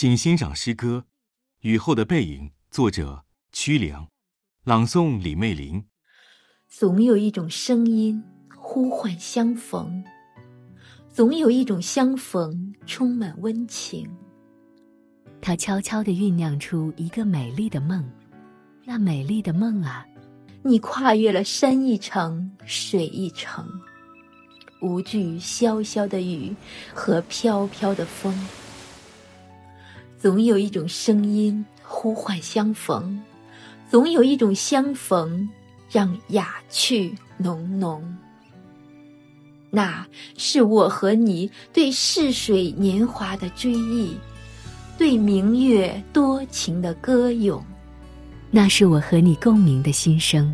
请欣赏诗歌《雨后的背影》，作者曲梁，朗诵李媚玲。总有一种声音呼唤相逢，总有一种相逢充满温情。它悄悄地酝酿出一个美丽的梦，那美丽的梦啊，你跨越了山一程，水一程，无惧潇潇的雨和飘飘的风。总有一种声音呼唤相逢，总有一种相逢让雅趣浓浓。那是我和你对逝水年华的追忆，对明月多情的歌咏。那是我和你共鸣的心声。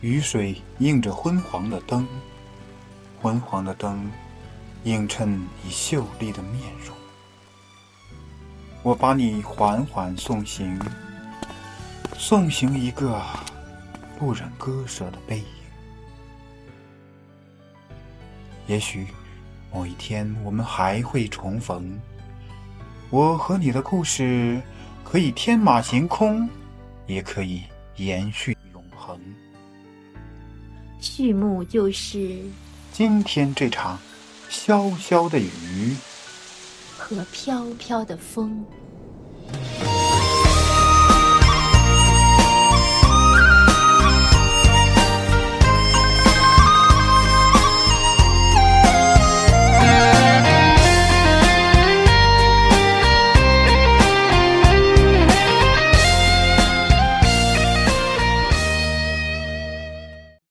雨水映着昏黄的灯，昏黄的灯映衬你秀丽的面容。我把你缓缓送行，送行一个不忍割舍的背影。也许某一天我们还会重逢，我和你的故事可以天马行空，也可以延续永恒。序幕就是今天这场潇潇的雨。和飘飘的风。